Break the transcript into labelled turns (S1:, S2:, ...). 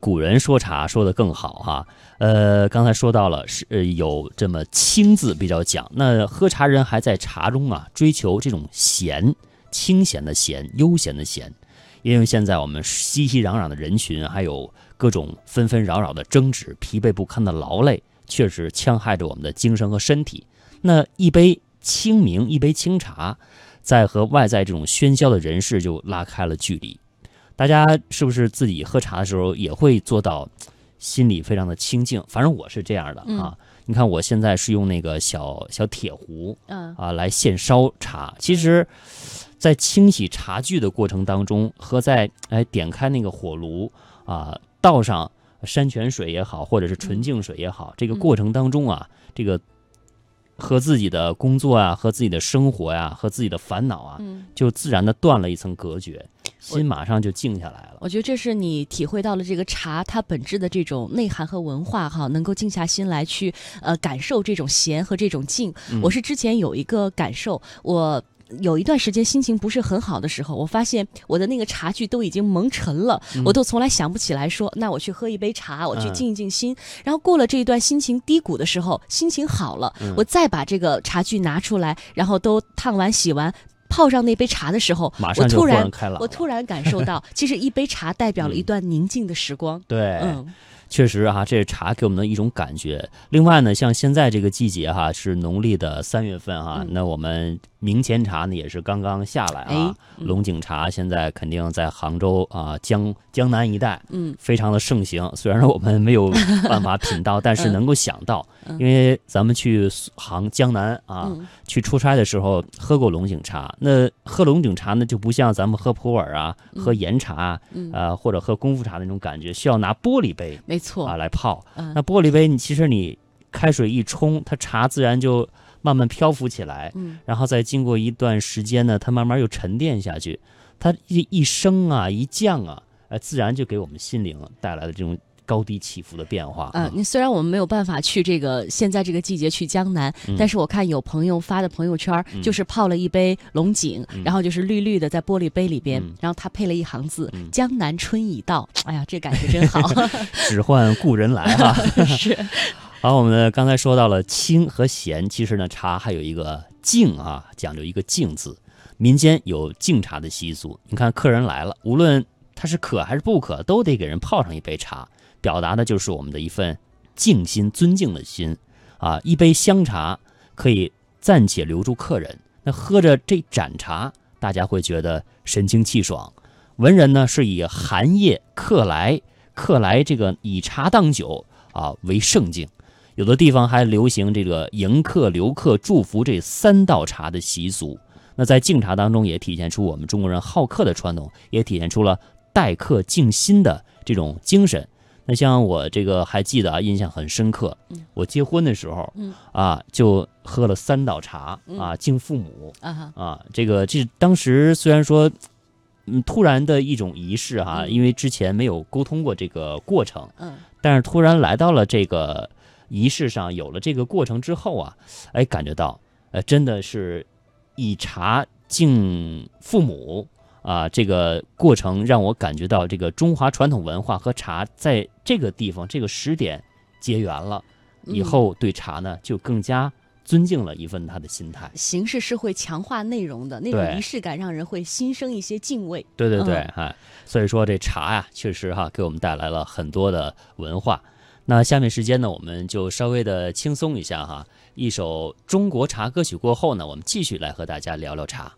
S1: 古人说茶说的更好哈，呃，刚才说到了是呃有这么清字比较讲，那喝茶人还在茶中啊追求这种闲，清闲的闲，悠闲的闲，因为现在我们熙熙攘攘的人群，还有各种纷纷扰扰的争执，疲惫不堪的劳累，确实戕害着我们的精神和身体。那一杯清明，一杯清茶，在和外在这种喧嚣的人世就拉开了距离。大家是不是自己喝茶的时候也会做到心里非常的清静？反正我是这样的啊。你看我现在是用那个小小铁壶，
S2: 嗯
S1: 啊来现烧茶。其实，在清洗茶具的过程当中，和在哎点开那个火炉啊，倒上山泉水也好，或者是纯净水也好，这个过程当中啊，这个和自己的工作啊，和自己的生活呀、和自己的烦恼啊，
S2: 嗯，
S1: 就自然的断了一层隔绝，心马上就静下来了。
S2: 我觉得这是你体会到了这个茶它本质的这种内涵和文化哈，能够静下心来去呃感受这种闲和这种静。
S1: 嗯
S2: 我是之前有一个感受，我。有一段时间心情不是很好的时候，我发现我的那个茶具都已经蒙尘了，
S1: 嗯
S2: 我都从来想不起来说，那我去喝一杯茶，我去
S1: 嗯
S2: 静一静心。然后过了这一段心情低谷的时候，心情好了，
S1: 嗯
S2: 我再把这个茶具拿出来，然后都烫完洗完，泡上那杯茶的时候，
S1: 马上就豁
S2: 我突然
S1: 然开朗。
S2: 我突然感受到，其实一杯茶代表了一段宁静的时光。
S1: 对，
S2: 嗯，
S1: 确实哈、这是茶给我们的一种感觉。另外呢，像现在这个季节哈、是农历的三月份哈、
S2: 嗯
S1: 那我们明前茶呢也是刚刚下来啊。龙井茶现在肯定在杭州啊江江南一带，
S2: 嗯，
S1: 非常的盛行。虽然说我们没有办法品到，但是能够想到，
S2: 嗯
S1: 因为咱们去杭江南啊、
S2: 嗯
S1: 去出差的时候喝过龙井茶。那喝龙井茶呢，就不像咱们喝普洱啊、喝岩茶啊，或者喝功夫茶那种感觉，需要拿玻璃杯
S2: 没错。
S1: 啊来泡。
S2: 嗯
S1: 那玻璃杯，你其实你开水一冲，它茶自然就慢慢漂浮起来，
S2: 嗯
S1: 然后再经过一段时间呢，它慢慢又沉淀下去，它一一升啊一降啊，呃，自然就给我们心灵带来了这种高低起伏的变化。
S2: 嗯，你虽然我们没有办法去这个现在这个季节去江南，
S1: 嗯
S2: 但是我看有朋友发的朋友圈，
S1: 嗯
S2: 就是泡了一杯龙井，
S1: 嗯
S2: 然后就是绿绿的在玻璃杯里边，
S1: 嗯
S2: 然后他配了一行字：“
S1: 嗯
S2: 江南春已到。”哎呀，这感觉真好。
S1: 只唤故人来哈、
S2: 是，
S1: 好，我们刚才说到了清和咸，其实呢，茶还有一个静啊，讲究一个静字。民间有敬茶的习俗，你看客人来了，无论他是渴还是不渴，都得给人泡上一杯茶，表达的就是我们的一份敬心、尊敬的心啊。一杯香茶可以暂且留住客人，那喝着这盏茶，大家会觉得神清气爽。文人呢是以寒夜客来，客来这个以茶当酒啊为盛境。有的地方还流行这个迎客、留客、祝福这三道茶的习俗。那在敬茶当中，也体现出我们中国人好客的传统，也体现出了待客敬心的这种精神。那像我这个还记得啊，印象很深刻
S2: 嗯。
S1: 我结婚的时候
S2: 嗯
S1: 啊，就喝了三道茶
S2: 嗯
S1: 啊，敬父母
S2: 啊，
S1: 啊。这个这当时虽然说，嗯，突然的一种仪式哈、
S2: 嗯
S1: 因为之前没有沟通过这个过程，
S2: 嗯
S1: 但是突然来到了这个仪式上，有了这个过程之后啊，哎，感觉到，呃，真的是以茶敬父母啊，这个过程让我感觉到这个中华传统文化和茶在这个地方这个时点结缘了，以
S2: 嗯
S1: 后对茶呢就更加尊敬了一份他的心态。
S2: 形式是会强化内容的，那种仪式感让人会心生一些敬畏。
S1: 对对对，
S2: 嗯
S1: 哎，所以说这茶呀，确实哈给我们带来了很多的文化。那下面时间呢，我们就稍微的轻松一下哈，一首中国茶歌曲过后呢，我们继续来和大家聊聊茶。